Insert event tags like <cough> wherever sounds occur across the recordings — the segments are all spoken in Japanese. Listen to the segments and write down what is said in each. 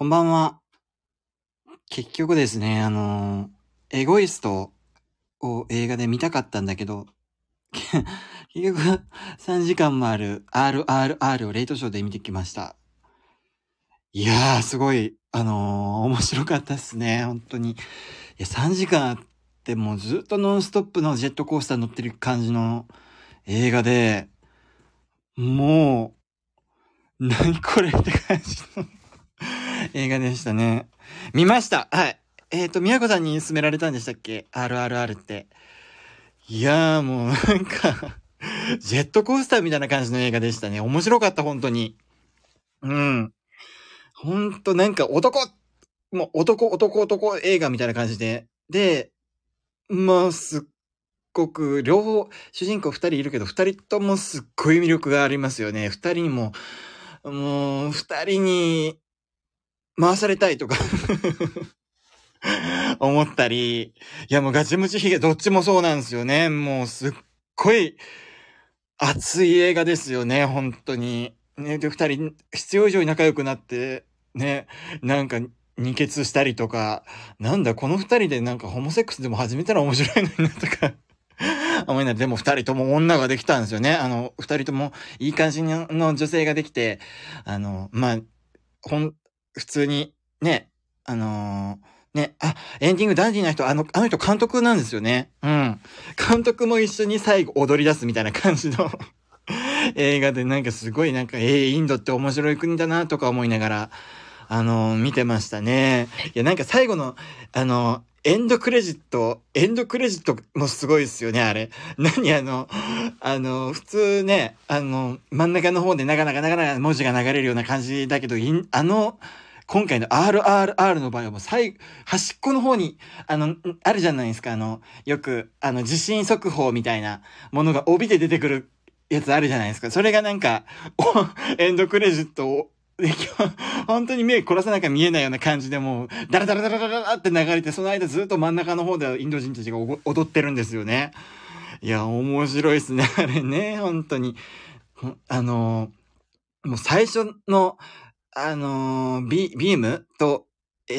こんばんは。結局ですね、あのエゴイストを映画で見たかったんだけど、<laughs> 結局3時間もある RRR をレイトショーで見てきました。いやー、すごい、あのー、面白かったっすね、本当に。いや、3時間あってもうずっとノンストップのジェットコースター乗ってる感じの映画で、もう、何これって感じの映画でしたね。見ましたはい。えっ、ー、と、宮子さんに勧められたんでしたっけ ?RRR って。いやーもうなんか <laughs> ジェットコースターみたいな感じの映画でしたね。面白かった、本当に。うん。ほんとなんか男、もう男、男、男映画みたいな感じで。で、まあ、すっごく、両方、主人公二人いるけど、二人ともすっごい魅力がありますよね。二人にも、もう、二人に回されたいとか <laughs> 思ったり、いやもうガチムチヒゲどっちもそうなんですよね。もうすっごい熱い映画ですよね、本当に。ね、で、二人必要以上に仲良くなって、ね、なんか二血したりとか、なんだこの二人でなんかホモセックスでも始めたら面白いのになとか <laughs> 思いながら、でも二人とも女ができたんですよね。あの、二人ともいい感じの女性ができて、あの、まあ、ほん、普通に、ね、あのー、ね、あ、エンディングダンディーな人、あの、あの人監督なんですよね。うん。監督も一緒に最後踊り出すみたいな感じの <laughs> 映画でなんかすごいなんか、えー、インドって面白い国だなとか思いながら、あのー、見てましたね。いや、なんか最後の、あのエンドクレジット、エンドクレジットもすごいですよね、あれ。<laughs> 何あの、あの、普通ね、あの、真ん中の方でなかなかなかなか文字が流れるような感じだけど、あの、今回の RRR の場合はもう最、端っこの方に、あの、あるじゃないですか、あの、よく、あの、地震速報みたいなものが帯で出てくるやつあるじゃないですか。それがなんか、<laughs> エンドクレジットを <laughs> 本当に目凝らさなきゃ見えないような感じでもう、ダラダラダラダラって流れて、その間ずっと真ん中の方でインド人たちが踊ってるんですよね。いや、面白いですね、<laughs> あれね、本当に。あのもう最初の、あのビ、ビームと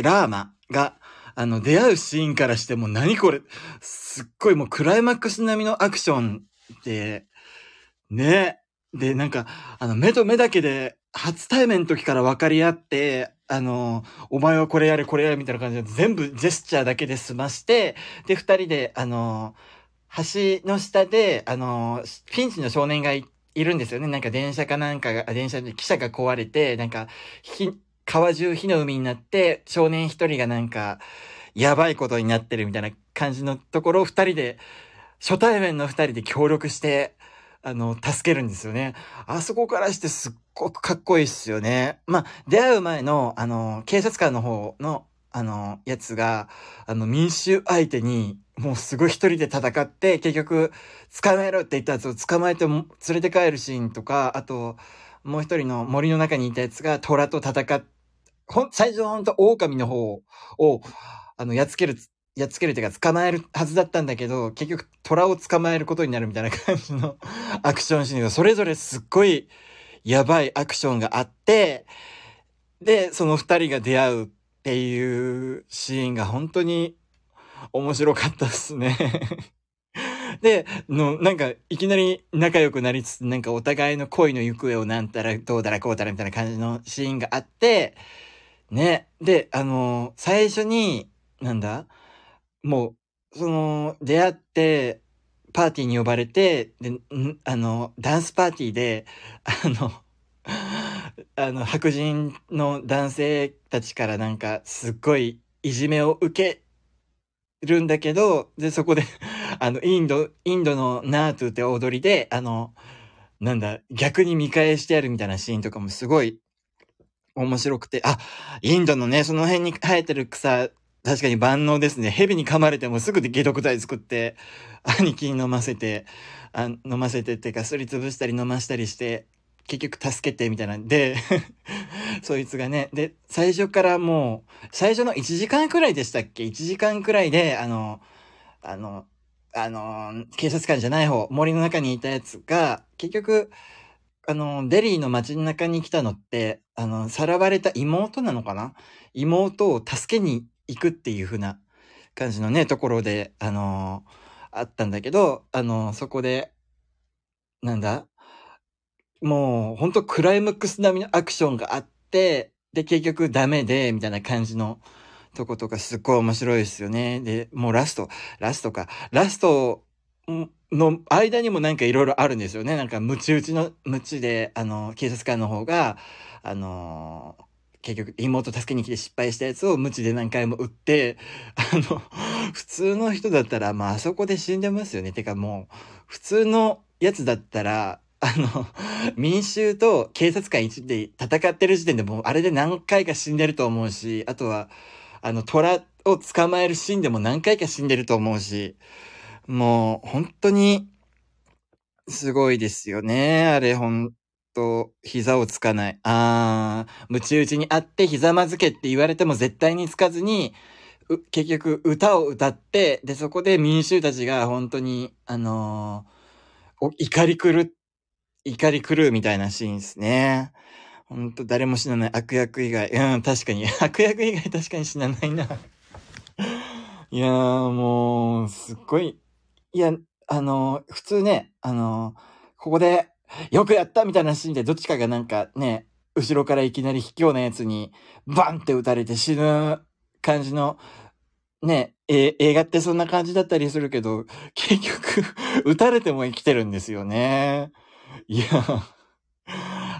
ラーマが、あの、出会うシーンからしても何これ、すっごいもうクライマックス並みのアクションで、ね。で、なんか、あの、目と目だけで初対面の時から分かり合って、あの、お前はこれやれ、これやれ、みたいな感じで全部ジェスチャーだけで済まして、で、二人で、あの、橋の下で、あの、ピンチの少年がいるんですよね。なんか電車かなんかが、電車で汽車が壊れて、なんか、川中火の海になって、少年一人がなんか、やばいことになってるみたいな感じのところを二人で、初対面の二人で協力して、あの、助けるんですよね。あそこからしてすっごくかっこいいっすよね。まあ、出会う前の、あの、警察官の方の、あの、やつが、あの、民衆相手に、もうすごい一人で戦って、結局、捕まえろって言ったやつを捕まえて連れて帰るシーンとか、あと、もう一人の森の中にいたやつが虎と戦っ、ほん、最初はほんと狼の方を、あの、やっつけるやっつけるっていうか捕まえるはずだったんだけど、結局虎を捕まえることになるみたいな感じのアクションシーンが、それぞれすっごいやばいアクションがあって、で、その二人が出会うっていうシーンが本当に面白かったっすね <laughs> で、の、なんか、いきなり仲良くなりつつ、なんかお互いの恋の行方をなんたら、どうだらこうだらみたいな感じのシーンがあって、ね。で、あの最初に、なんだ？もう、その、出会って、パーティーに呼ばれて、で、あの、ダンスパーティーで、あの、あの、白人の男性たちからなんか、すっごいいじめを受けるんだけど、で、そこであの、インド、インドのナートゥって踊りで、あの、なんだ、逆に見返してやるみたいなシーンとかもすごい面白くて、あ、インドのね、その辺に生えてる草確かに万能ですね。蛇に噛まれてもすぐで解毒剤作って、兄貴に飲ませて、あ飲ませてっていうか、すりつぶしたり飲ましたりして、結局助けてみたいなんで <laughs> そいつがね、で、最初からもう、最初の1時間くらいでしたっけ ?1 時間くらいで、あの、あの、あの、警察官じゃない方、森の中にいたやつが、結局、あの、デリーの街の中に来たのって、あの、さらわれた妹なのかな？妹を助けに行くっていう風な感じのね、ところで、あのあったんだけど、あのそこで、なんだもう、ほんとクライマックス並みのアクションがあって、で、結局ダメで、みたいな感じのとことかすっごい面白いですよね。で、もうラスト、ラストか。ラストの間にもなんかいろいろあるんですよね。なんか、ムチ打ちの、ムチで、あの、警察官の方が、あの結局妹助けに来て失敗したやつをムチで何回も撃って、あの、<laughs> 普通の人だったら、まあ、あそこで死んでますよね。てかもう、普通のやつだったら、あの、<laughs> 民衆と警察官一で戦ってる時点でもうあれで何回か死んでると思うし、あとは、あの、虎を捕まえるシーンでも何回か死んでると思うし、もう、本当に、すごいですよね。あれ、ほんと、膝をつかない。あー、ムチ打ちにあって膝まずけって言われても絶対につかずに、結局、歌を歌って、で、そこで民衆たちが本当に、あのー怒り狂っ怒り狂うみたいなシーンですね。ほんと誰も死なない悪役以外。うん、確かに。<laughs> 悪役以外確かに死なないな。<laughs> いやーもう、すっごい。いや、あのー普通ね、あのーここで、<laughs> よくやったみたいなシーンでどっちかがなんかね、後ろからいきなり卑怯なやつにバンって撃たれて死ぬ感じの、ね、え映画ってそんな感じだったりするけど、結局、<laughs> 撃たれても生きてるんですよね。いや、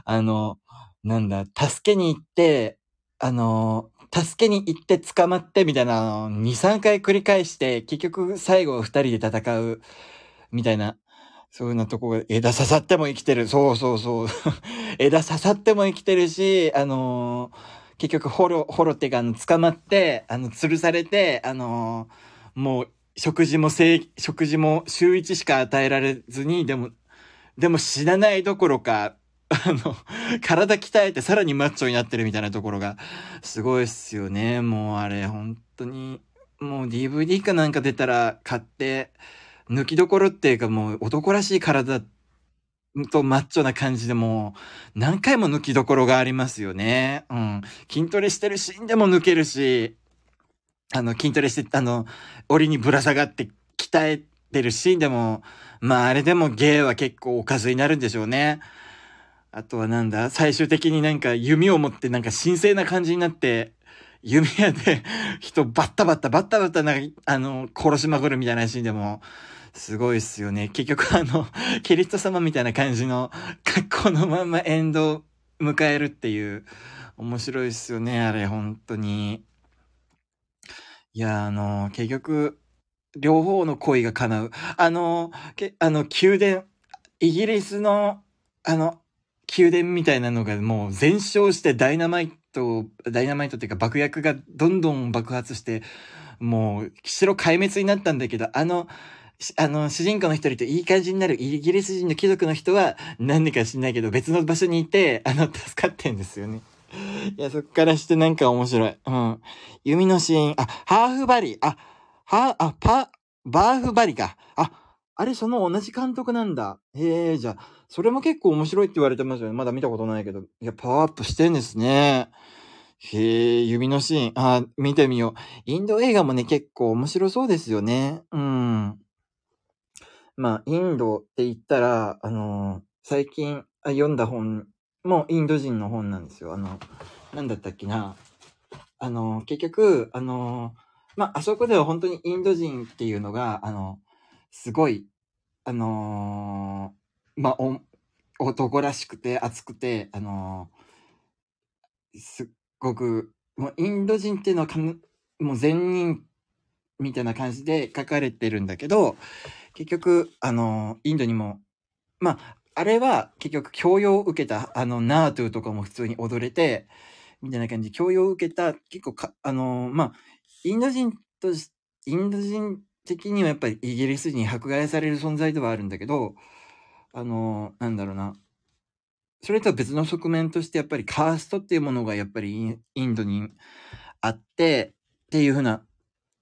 あの、なんだ、助けに行って、あの、助けに行って捕まってみたいなのを2、3回繰り返して、結局最後2人で戦うみたいな、そういうようなとこが、枝刺さっても生きてる。そうそうそう。<laughs> 枝刺さっても生きてるし、あの結局ホロ、ホロってか、あの、捕まって、あの、吊るされて、あのもう、食事もせい、食事も週一しか与えられずに、でも、でも死なないどころか、あの、<laughs> 体鍛えてさらにマッチョになってるみたいなところが、すごいっすよね。もうあれ、本当に、もう DVD かなんか出たら買って、抜きどころっていうかもう男らしい体とマッチョな感じでもう何回も抜きどころがありますよね。うん。筋トレしてるシーンでも抜けるし、あの、筋トレして、あの、檻にぶら下がって鍛えてるシーンでも、まああれでも芸は結構おかずになるんでしょうね。あとはなんだ最終的になんか弓を持ってなんか神聖な感じになって、弓矢で人バッタバッタバッタバッタなんか、あの、殺しまくるみたいなシーンでも、すごいっすよね。結局あの、<laughs> キリスト様みたいな感じの格好のままエンドを迎えるっていう、面白いっすよね、あれ、本当に。いや、あの、結局、両方の恋が叶う。あの、けあの、宮殿、イギリスの、あの、宮殿みたいなのがもう全焼してダイナマイト、ダイナマイトっていうか爆薬がどんどん爆発して、もう、城壊滅になったんだけど、あの、あの、主人公の一人といい感じになるイギリス人の貴族の人は、何でか知んないけど、別の場所にいて、<laughs> あの、助かってんですよね。<laughs> いや、そっからしてなんか面白い。うん。弓のシーン、あ、ハーフバリー、あ、は、あ、パ、バーフバリか。あ、あれ、その同じ監督なんだ。へえ、じゃあ、それも結構面白いって言われてますよね。まだ見たことないけど。いや、パワーアップしてんですね。へえ、指のシーン。あ、見てみよう。インド映画もね、結構面白そうですよね。うん。まあ、インドって言ったら、あのー最近読んだ本もインド人の本なんですよ。あの、なんだったっけな。あのー結局、あのーまあ、あそこでは本当にインド人っていうのが、あの、すごい、あのまあ、男らしくて熱くて、あのすっごく、もうインド人っていうのはもう善人みたいな感じで書かれてるんだけど、結局、あの、インドにも、まあ、あれは結局教養を受けた、あの、ナートゥとかも普通に踊れて、みたいな感じで教養を受けた、結構か、あの、まあ、インド人とし、インド人的にはやっぱりイギリス人に迫害される存在ではあるんだけど、あの、なんだろうな。それとは別の側面としてやっぱりカーストっていうものがやっぱりインドにあって、っていうふうな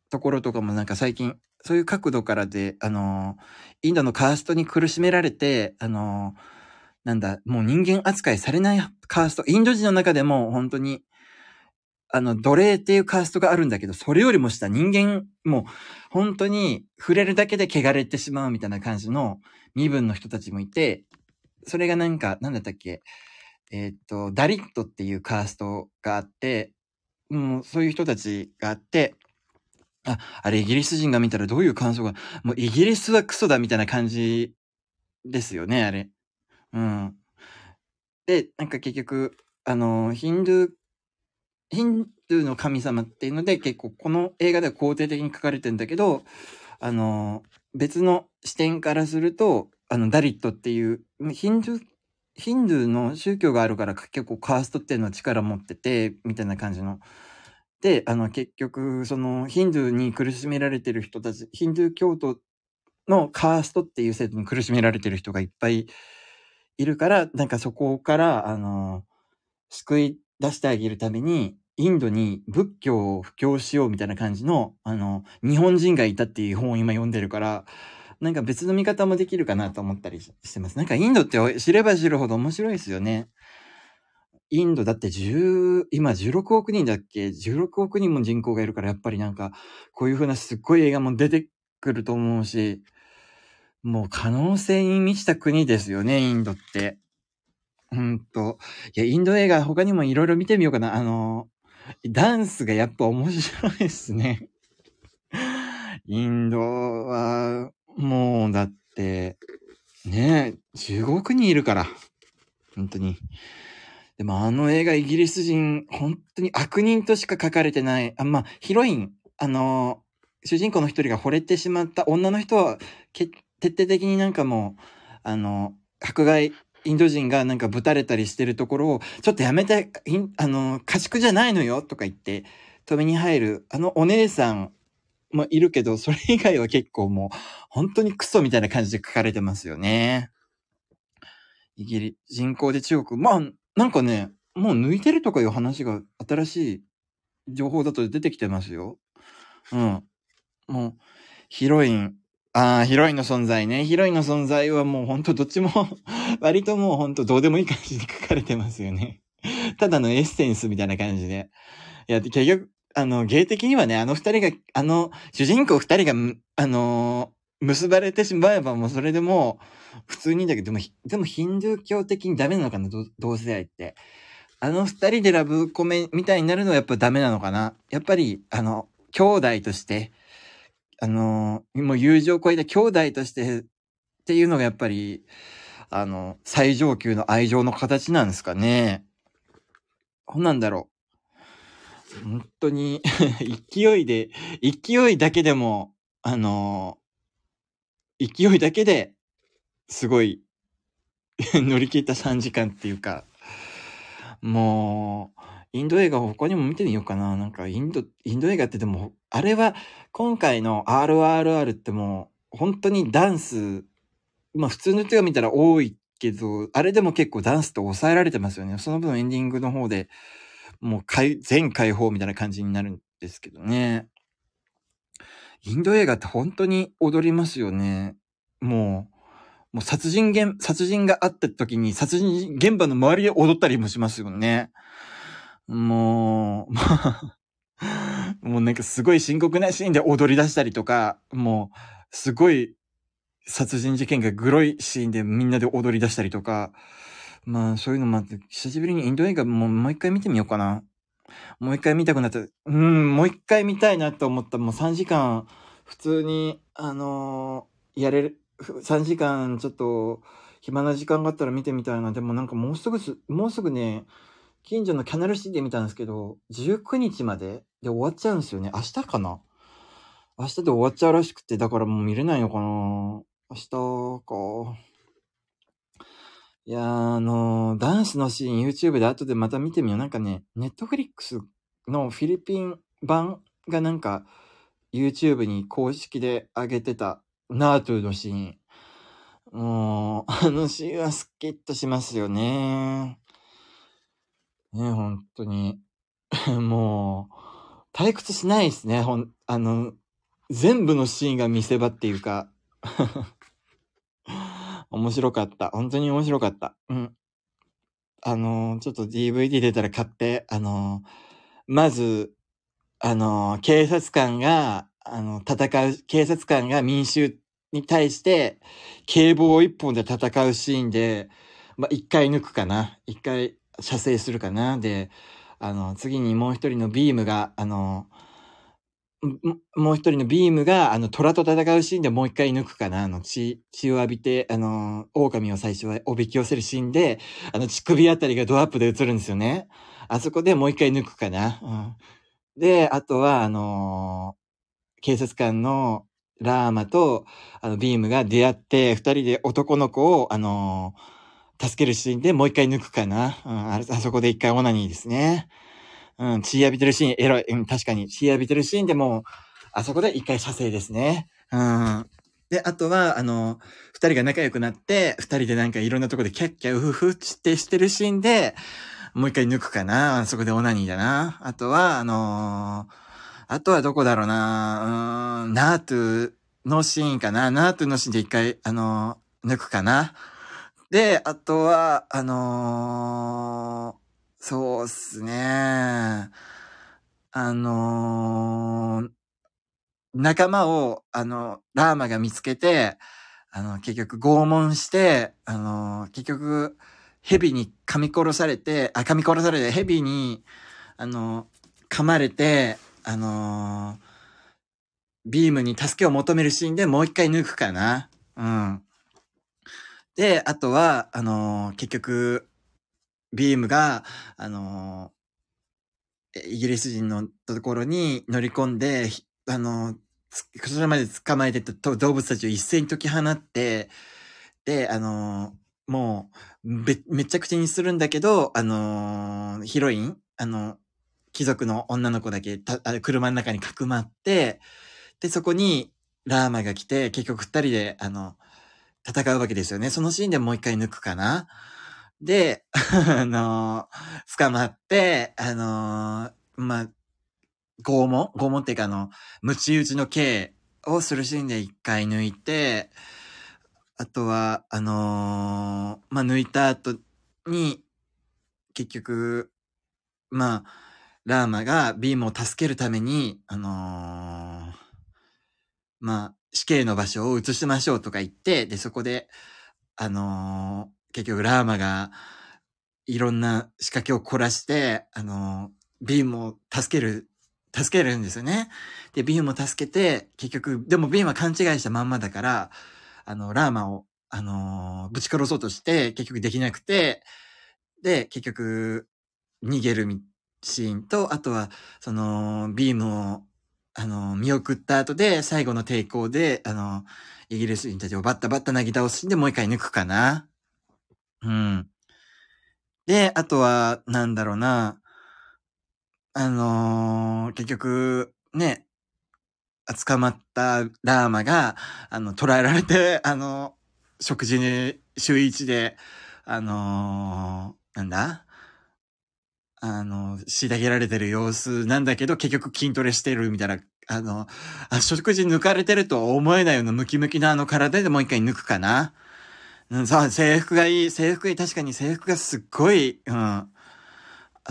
ところとかもなんか最近、そういう角度からで、あの、インドのカーストに苦しめられて、あの、なんだ、もう人間扱いされないカースト、インド人の中でも本当に、あの、奴隷っていうカーストがあるんだけど、それよりも下人間、もう、本当に触れるだけで汚れてしまうみたいな感じの身分の人たちもいて、それがなんか、なんだったっけ、えー、っと、ダリットっていうカーストがあって、もうそういう人たちがあって、あ、あれイギリス人が見たらどういう感想が、もうイギリスはクソだみたいな感じですよね、あれ。うん。で、なんか結局、あの、ヒンドゥー、ヒンドゥーの神様っていうので結構この映画では肯定的に書かれてんだけど、あの、別の視点からすると、あの、ダリットっていう、ヒンドゥー、ヒンドゥーの宗教があるから結構カーストっていうのは力持ってて、みたいな感じの。で、あの、結局、その、ヒンドゥーに苦しめられてる人たち、ヒンドゥー教徒のカーストっていう制度に苦しめられてる人がいっぱいいるから、なんかそこから、あの、救い出してあげるために、インドに仏教を布教しようみたいな感じの、あの、日本人がいたっていう本を今読んでるから、なんか別の見方もできるかなと思ったりしてます。なんかインドって知れば知るほど面白いですよね。インドだって10、今16億人だっけ ?16 億人も人口がいるからやっぱりなんか、こういう風なすっごい映画も出てくると思うし、もう可能性に満ちた国ですよね、インドって。ほんと。いや、インド映画他にもいろいろ見てみようかな。あの、ダンスがやっぱ面白いですね。インドは、もうだって、ねえ、15億人いるから。本当に。でもあの映画イギリス人、本当に悪人としか書かれてない。あ、まあ、ヒロイン、あの、主人公の一人が惚れてしまった女の人は、徹底的になんかもう、あの、迫害、インド人がなんかぶたれたりしてるところを、ちょっとやめて、あの、家畜じゃないのよとか言って、止めに入る、あのお姉さんもいるけど、それ以外は結構もう、本当にクソみたいな感じで書かれてますよね。イギリ、人口で中国。まあ、なんかね、もう抜いてるとかいう話が新しい情報だと出てきてますよ。うん。もう、ヒロイン。ああ、ヒロインの存在ね。ヒロインの存在はもうほんとどっちも <laughs> 割ともうほんとどうでもいい感じで書かれてますよね。ただのエッセンスみたいな感じで。いや、結局、あの、芸的にはね、あの二人が、あの、主人公二人が、あの、結ばれてしまえばもうそれでも、普通にだけど、でも、でもヒンドゥー教的にダメなのかな、同性愛って。あの二人でラブコメみたいになるのはやっぱダメなのかな。やっぱり、あの、兄弟として、あの、もう友情を超えた兄弟としてっていうのがやっぱり、あの、最上級の愛情の形なんですかね。ほんなんだろう。本当に <laughs> 勢いで、勢いだけでも、あの、勢いだけで、すごい <laughs> 乗り切った3時間っていうか、もう、インド映画を他にも見てみようかな。なんか、インド、インド映画ってでも、あれは、今回の RRR ってもう、本当にダンス、まあ普通の人が見たら多いけど、あれでも結構ダンスと抑えられてますよね。その分エンディングの方で、もう全開放みたいな感じになるんですけどね。インド映画って本当に踊りますよね。もう、もう殺人現、殺人があった時に殺人現場の周りで踊ったりもしますよね。もう、まあ、<laughs> もうなんかすごい深刻なシーンで踊り出したりとか、もう、すごい殺人事件がグロいシーンでみんなで踊り出したりとか、まあ、そういうのもあって、久しぶりにインド映画ももう一回見てみようかな。もう一回見たくなった。うん、もう一回見たいなと思った。もう3時間、普通に、あのー、やれる、3時間ちょっと、暇な時間があったら見てみたいな。でもなんかもうすぐ、もうすぐね、近所のキャナルシティで見たんですけど、19日までで終わっちゃうんですよね。明日かな？明日で終わっちゃうらしくて、だからもう見れないのかな明日か。いやー、あのー、ダンスのシーン YouTube で後でまた見てみよう。なんかね、Netflix のフィリピン版がなんか YouTube に公式で上げてたナートゥのシーン。もう、あのシーンはスッキッとしますよね。ね、本当に。<laughs> もう、退屈しないですね。ほん、あの、全部のシーンが見せ場っていうか。<laughs> 面白かった。本当に面白かった。うん。あのーちょっと DVD 出たら買って、あのーまず、あのー警察官が、あの、戦う、警察官が民衆に対して、警棒一本で戦うシーンで、まあ、一回抜くかな。一回射精するかな。で、あの、次にもう一人のビームが、あの、ももう一人のビームが、あの、虎と戦うシーンでもう一回抜くかな。あの、血、血を浴びて、あの、狼を最初はおびき寄せるシーンで、あの、乳首あたりがドアップで映るんですよね。あそこでもう一回抜くかな。うん。で、あとは、あのー警察官のラーマと、あの、ビームが出会って、二人で男の子を、あのー助けるシーンでもう一回抜くかな。うん、ああそこで一回オナニーですね。うん、血浴びてるシーン、エロい。うん、確かに。血浴びてるシーンでもう、あそこで一回射精ですね。うん。で、あとは、あの、二人が仲良くなって、二人でなんかいろんなとこでキャッキャウフフってしてるシーンで、もう一回抜くかな。あそこでオナニーだな。あとは、あのーあとはどこだろうな。うーん、ナートゥのシーンかな。ナートゥのシーンで一回、あのー抜くかな。で、あとは、あのーそうっすね。あのー仲間を、あの、ラーマが見つけて、あの、結局拷問して、あの、結局、蛇に噛み殺されて、あ、噛み殺されて、蛇に、あの、噛まれて、あのビームに助けを求めるシーンでもう一回抜くかな。うん。で、あとは、あの結局、ビームが、あのえイギリス人のところに乗り込んで、あの、つそれまで捕まえてた動物たちを一斉に解き放って、で、あのもう、め、めちゃくちゃにするんだけど、あのヒロイン、あの、貴族の女の子だけた、あ車の中にかくまって、で、そこにラーマが来て、結局二人で、あの、戦うわけですよね。そのシーンでもう一回抜くかな。で、<laughs> あの捕まって、あのまあ、拷問？拷問っていうかあの、ムチ打ちの刑をするシーンで一回抜いて、あとは、あのまあ、抜いた後に、結局、まあ、ラーマがビームを助けるために、あのまあ、死刑の場所を移しましょうとか言って、で、そこで、あの結局ラーマが、いろんな仕掛けを凝らして、あのビームを助ける、助けるんですよね。で、ビームを助けて、結局、でもビームは勘違いしたまんまだから、あの、ラーマを、あのぶち殺そうとして、結局できなくて、で、結局、逃げるシーンと、あとは、その、ビームを、あの、見送った後で、最後の抵抗で、あの、イギリス人たちをバッタバッタなぎ倒すシーンでもう一回抜くかな。うん。で、あとは、なんだろうな。あのー結局、ね、捕まったラーマが、あの、捕らえられて、あの、食事に、週一で、あのーなんだ？あの、虐げられてる様子なんだけど、結局筋トレしてるみたいな、あの、あ食事抜かれてるとは思えないようなムキムキなあの体でもう一回抜くかな。さあ、制服がいい。制服いい。確かに制服がすっごい、うん。あ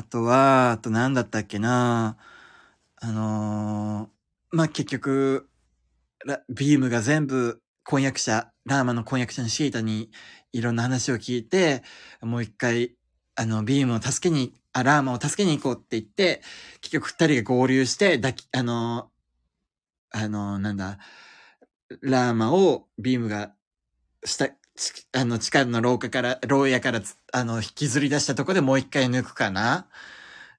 とは、あと何だったっけな。あのーまあ、結局、ビームが全部婚約者、ラーマの婚約者のシータにいろんな話を聞いて、もう一回、あの、ビームを助けに、あ、ラーマを助けに行こうって言って、結局二人が合流して、抱き、あの、あの、なんだ、ラーマをビームが、した、<laughs> あの、地下の廊下から、牢屋から、あの、引きずり出したとこでもう一回抜くかな。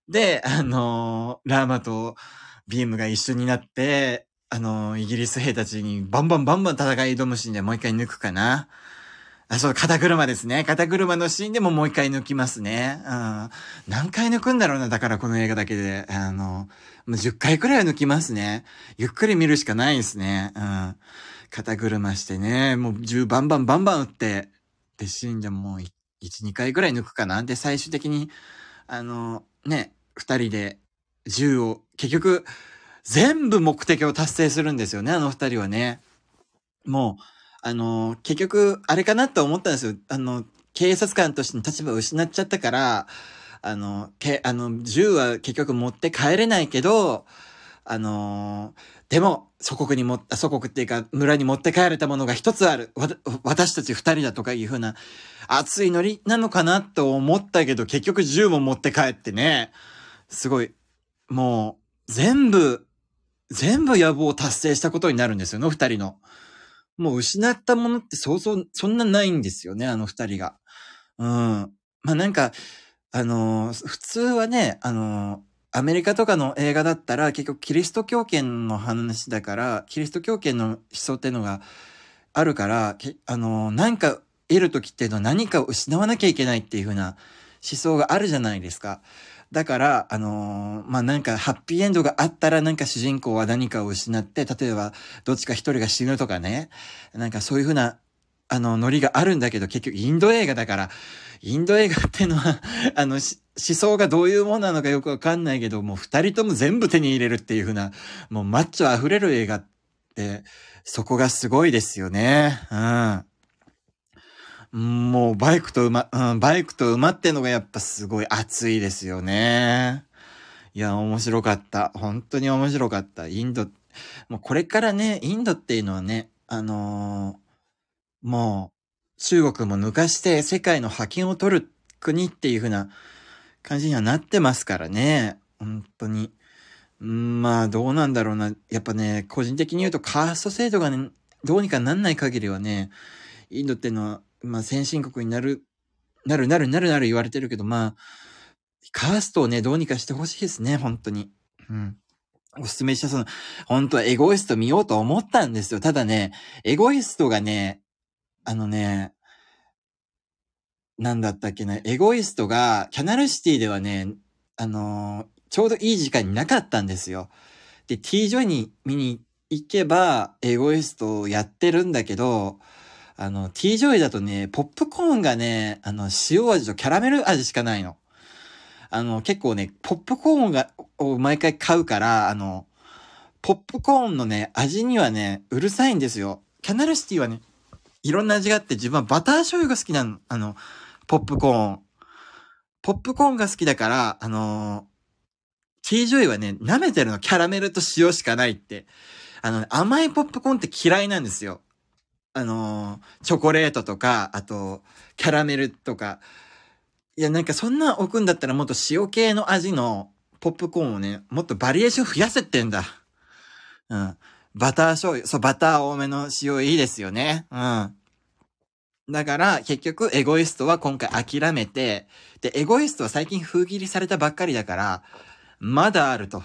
で、あの、ラーマとビームが一緒になって、あの、イギリス兵たちにバンバンバンバン戦い挑むシーンでもう一回抜くかな。あ、そう、肩車ですね。肩車のシーンでももう一回抜きますね。うん。何回抜くんだろうな、だからこの映画だけで。あの、もう10回くらいは抜きますね。ゆっくり見るしかないですね。うん。肩車してね、もう銃バンバンバンバン撃って、で、シーンでもう1、2回くらい抜くかな。で、最終的に、あの、ね、二人で銃を、結局、全部目的を達成するんですよね、あの二人はね。もう、あの、結局、あれかなと思ったんですよ。あの、警察官としての立場を失っちゃったから、あの、け、あの、銃は結局持って帰れないけど、あのでも、祖国にも、祖国っていうか、村に持って帰れたものが一つある。私たち二人だとかいうふうな、熱いノリなのかなと思ったけど、結局銃も持って帰ってね、すごい、もう、全部、全部野望を達成したことになるんですよね、二人の。もう失ったものってそうそう、そんなないんですよね、あの二人が。うん。まあなんか、あのー、普通はね、あのー、アメリカとかの映画だったら結局キリスト教圏の話だから、キリスト教圏の思想っていうのがあるから、あのー、何か得るときっていうのは何かを失わなきゃいけないっていう風な思想があるじゃないですか。だから、あのー、まあ、なんか、ハッピーエンドがあったら、なんか主人公は何かを失って、例えば、どっちか一人が死ぬとかね。なんかそういうふうな、あの、ノリがあるんだけど、結局、インド映画だから、インド映画ってのは、<laughs> あの、思想がどういうものなのかよくわかんないけど、もう二人とも全部手に入れるっていうふうな、もうマッチョ溢れる映画って、そこがすごいですよね。うん。もうバイクと馬、うん、バイクと馬ってのがやっぱすごい熱いですよね。いや、面白かった。本当に面白かった。インド、もうこれからね、インドっていうのはね、あのー、もう、中国も抜かして世界の覇権を取る国っていう風な感じにはなってますからね。本当に。まあ、どうなんだろうな。やっぱね、個人的に言うとカースト制度がね、どうにかなんない限りはね、インドっていうのはまあ先進国になる、なるなるなるなる言われてるけど、まあ、カーストをね、どうにかしてほしいですね、本当に。うん。おすすめしたその、本当はエゴイスト見ようと思ったんですよ。ただね、エゴイストがね、あのね、なんだったっけな、エゴイストが、キャナルシティではね、あのー、ちょうどいい時間になかったんですよ。で、T ジョイに見に行けば、エゴイストをやってるんだけど、あの、T ジョイだとね、ポップコーンがね、あの、塩味とキャラメル味しかないの。あの、結構ね、ポップコーンが、を毎回買うから、あの、ポップコーンのね、味にはね、うるさいんですよ。キャナルシティはね、いろんな味があって自分はバター醤油が好きなの。あの、ポップコーン。ポップコーンが好きだから、あのー、T ジョイはね、舐めてるのキャラメルと塩しかないって。あの、甘いポップコーンって嫌いなんですよ。あのー、チョコレートとか、あと、キャラメルとか。いや、なんかそんな置くんだったらもっと塩系の味のポップコーンをね、もっとバリエーション増やせってんだ。うん。バター醤油、そう、バター多めの塩いいですよね。うん。だから、結局、エゴイストは今回諦めて、で、エゴイストは最近封切りされたばっかりだから、まだあると。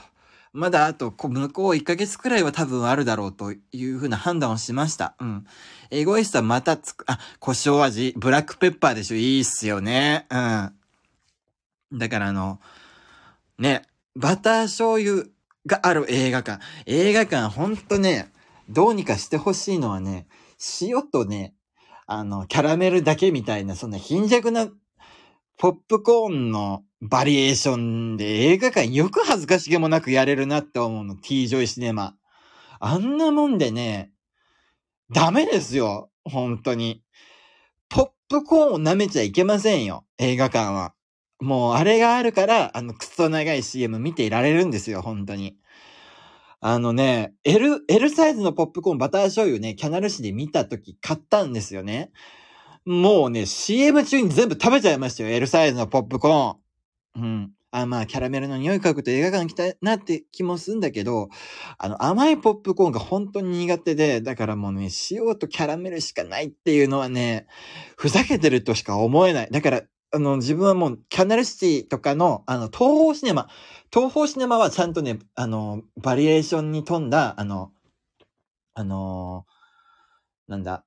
まだあと、向こう1ヶ月くらいは多分あるだろうというふうな判断をしました。うん。エゴイストはまたつく、あ、胡椒味、ブラックペッパーでしょいいっすよね。うん。だからあの、ね、バター醤油がある映画館。映画館ほんとね、どうにかしてほしいのはね、塩とね、あの、キャラメルだけみたいな、そんな貧弱なポップコーンのバリエーションで映画館よく恥ずかしげもなくやれるなって思うの。T ジョイシネマ。あんなもんでね、ダメですよ。本当に。ポップコーンを舐めちゃいけませんよ。映画館は。もうあれがあるから、あのクソ長い CM 見ていられるんですよ。本当に。あのね、L、L サイズのポップコーンバター醤油ね、キャナル市で見たとき買ったんですよね。もうね、CM 中に全部食べちゃいましたよ。L サイズのポップコーン。うん。あ、まあ、キャラメルの匂い嗅ぐと映画館来たいなって気もするんだけど、あの、甘いポップコーンが本当に苦手で、だからもうね、塩とキャラメルしかないっていうのはね、ふざけてるとしか思えない。だから、あの、自分はもう、キャナルシティとかの、あの、東方シネマ、東方シネマはちゃんとね、あの、バリエーションに富んだ、あの、あのなんだ、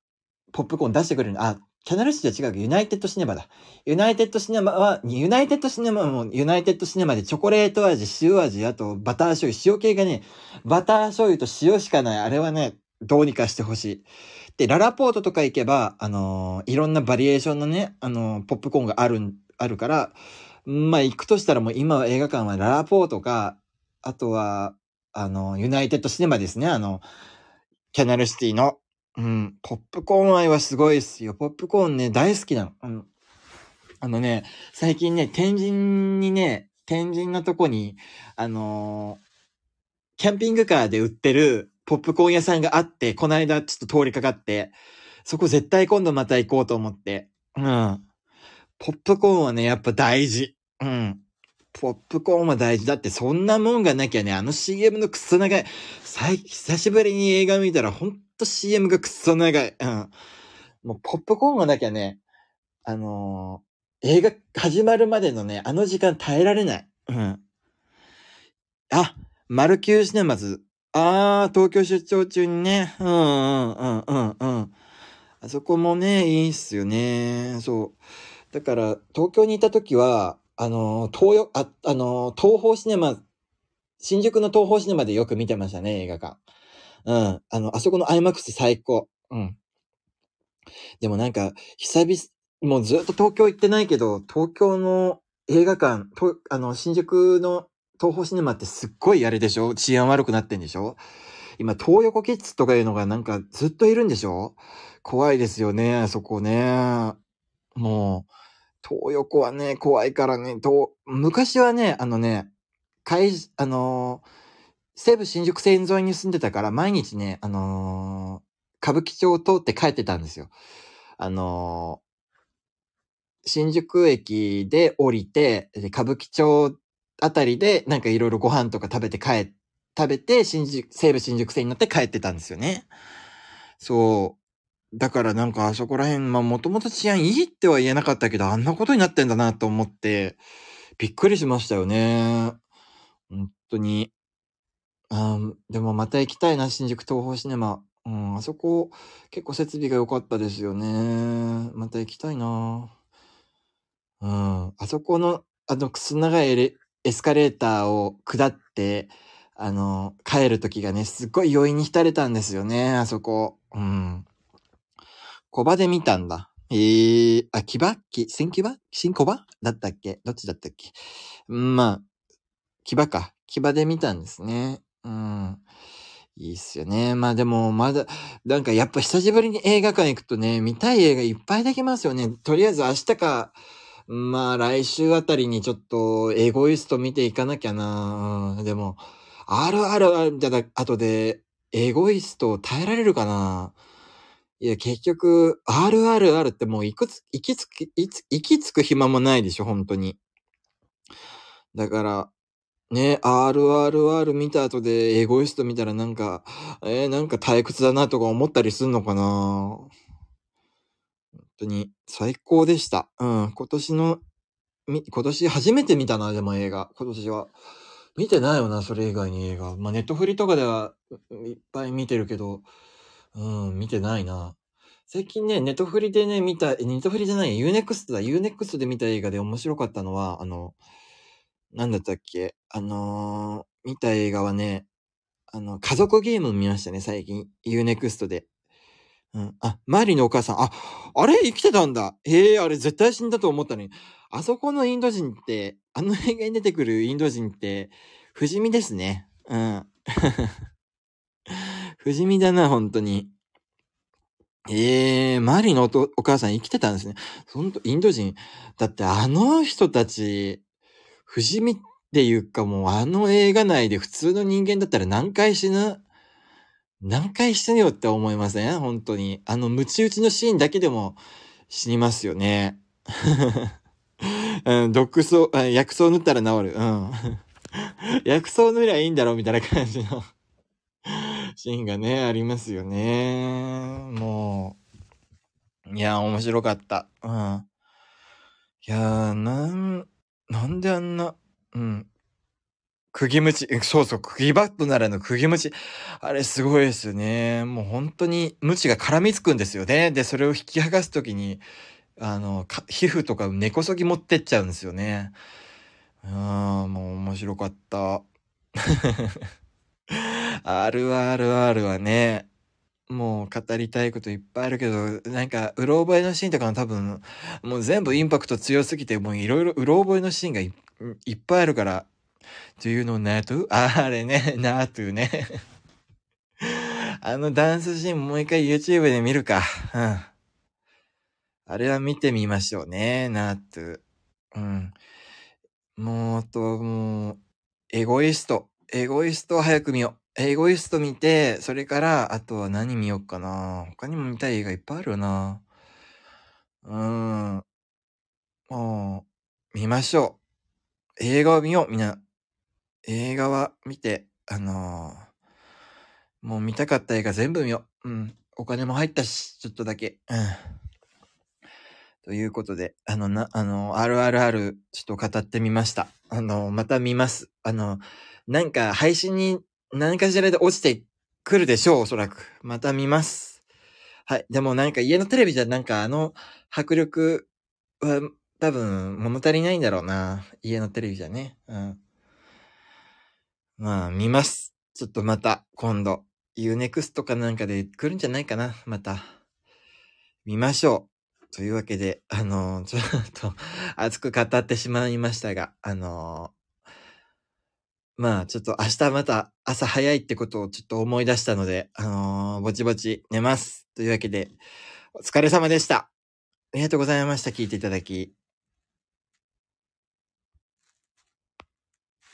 ポップコーン出してくれる。あ、キャナルシティは違うユナイテッドシネマだ。ユナイテッドシネマは、ユナイテッドシネマもユナイテッドシネマでチョコレート味、塩味、あとバター醤油、塩系がね、バター醤油と塩しかない。あれはね、どうにかしてほしい。で、ララポートとか行けば、あのー、いろんなバリエーションのね、あのー、ポップコーンがある、あるから、まあ、行くとしたらもう今は映画館はララポートか、あとは、あの、ユナイテッドシネマですね、あの、キャナルシティの、うん。ポップコーン愛はすごいっすよ。ポップコーンね、大好きなの。あの、あのね、最近ね、天神にね、天神のとこに、あのーキャンピングカーで売ってるポップコーン屋さんがあって、この間ちょっと通りかかって、そこ絶対今度また行こうと思って。うん。ポップコーンはね、やっぱ大事。うん。ポップコーンは大事。だってそんなもんがなきゃね、あの CM のくっそ長い。最久しぶりに映画見たらほんと CM がくっそ長い。うん。もうポップコーンがなきゃね、あのー映画始まるまでのね、あの時間耐えられない。うん。あ、マルキューシネマズ。あー、東京出張中にね。うんうんうんうんうん。あそこもね、いいっすよね。そう。だから、東京にいた時は、あの、東洋、あ、あの、東宝シネマ、新宿の東宝シネマでよく見てましたね、映画館。うん。あの、あそこの IMAX 最高。うん。でもなんか、久々、もうずっと東京行ってないけど、東京の映画館、とあの、新宿の東宝シネマってすっごいあれでしょ？治安悪くなってんでしょ？今、東横キッズとかいうのがなんかずっといるんでしょ？怖いですよね、そこね。もう、東横はね、怖いからね、と、昔はね、あのね、会、あのー西武新宿線沿いに住んでたから、毎日ね、あのー歌舞伎町を通って帰ってたんですよ。あのー新宿駅で降りて、歌舞伎町あたりでなんかいろいろご飯とか食べて帰、食べて、新宿、西武新宿線に乗って帰ってたんですよね。そう。だからなんかあそこら辺、まあもともと治安いいっては言えなかったけど、あんなことになってんだなと思って、びっくりしましたよね。本当に。あでもまた行きたいな、新宿東宝シネマ。うん、あそこ結構設備が良かったですよね。また行きたいな。うん、あそこの、あの、くす長いエレエスカレーターを下って、あの、帰る時がね、すっごい余韻に浸れたんですよね、あそこ。うん。小場で見たんだ。ええあ、木場き、新木場？新小場？だったっけ？どっちだったっけ？うんまあ、木場か。木場で見たんですね。うん。いいっすよね。まあでも、まだ、なんかやっぱ久しぶりに映画館行くとね、見たい映画いっぱいできますよね。とりあえず明日か、まあ来週あたりにちょっとエゴイスト見ていかなきゃな。うんでも、RRR じゃな、後でエゴイスト耐えられるかないや、結局、RRR ってもういくつ、行きつく、いつ、行きつく暇もないでしょ、本当に。だから、ね、RRR 見た後でエゴイスト見たらなんか、えーなんか退屈だなとか思ったりすんのかな本当に最高でした。うん、今年の、み、今年初めて見たな、でも映画。今年は。見てないよな、それ以外に映画。まあ、ネットフリとかではいっぱい見てるけど、うん、見てないな。最近ね、ネットフリでね、見た、ネットフリじゃない、 U-NEXT だ。 U-NEXT で見た映画で面白かったのは、あの、なんだったっけ？あのー見た映画はね、あの、家族ゲーム見ましたね、最近。 U-NEXT で。うん。あ、マリのお母さん。あ、あれ生きてたんだ。ええあれ絶対死んだと思ったのに。あそこのインド人って、あの映画に出てくるインド人って、不死身ですね。うん。<laughs> 不死身だな、本当に。ええマリのおお母さん生きてたんですね。ほんと、インド人。だってあの人たち、不死身っていうかもうあの映画内で普通の人間だったら何回死ぬ何回死ぬよって思いません？本当に。あの、ムチ打ちのシーンだけでも死にますよね。<laughs> うん、毒草、薬草塗ったら治る。うん。<laughs> 薬草塗りゃいいんだろうみたいな感じの <laughs> シーンがね、ありますよね。もう。いや、面白かった。うん。いやー、なん、なんであんな、うん。釘ムチ、え <laughs> そうそう、釘バットならぬ釘ムチ。あれすごいですね。もう本当にムチが絡みつくんですよね。で、それを引き剥がすときに、あの、皮膚とか根こそぎ持ってっちゃうんですよね。ああ、もう面白かった。<laughs> RRR はね、もう語りたいこといっぱいあるけど、なんか、うろ覚えのシーンとかの多分、もう全部インパクト強すぎて、もういろいろうろ覚えのシーンがいっぱいあるから、Do you know Natu? あれね、Natu ね。<laughs> あのダンスシーンもう一回 YouTube で見るか。うん。あれは見てみましょうね、ナート。うん。もう、と、もう、エゴイスト。エゴイストを早く見よう。エゴイスト見て、それから、あとは何見ようかな。他にも見たい映画いっぱいあるよな。うーん。もう、見ましょう。映画を見よう、みんな。映画は見て、あのー、もう見たかった映画全部見よう。うん。お金も入ったし、ちょっとだけ。うん。ということで、あの、な、あの、RRR、ちょっと語ってみました。あの、また見ます。あの、なんか配信に何かしらで落ちてくるでしょう、おそらく。また見ます。はい。でもなんか家のテレビじゃなんかあの迫力は多分物足りないんだろうな。家のテレビじゃね。うん。まあ、見ます。ちょっとまた今度 Unext かなんかで来るんじゃないかな。また。見ましょう。というわけで、あのー、ちょっと熱く語ってしまいましたが、あのー、まあ、ちょっと明日また朝早いってことをちょっと思い出したので、あのー、ぼちぼち寝ます。というわけで、お疲れ様でした。ありがとうございました。聞いていただき。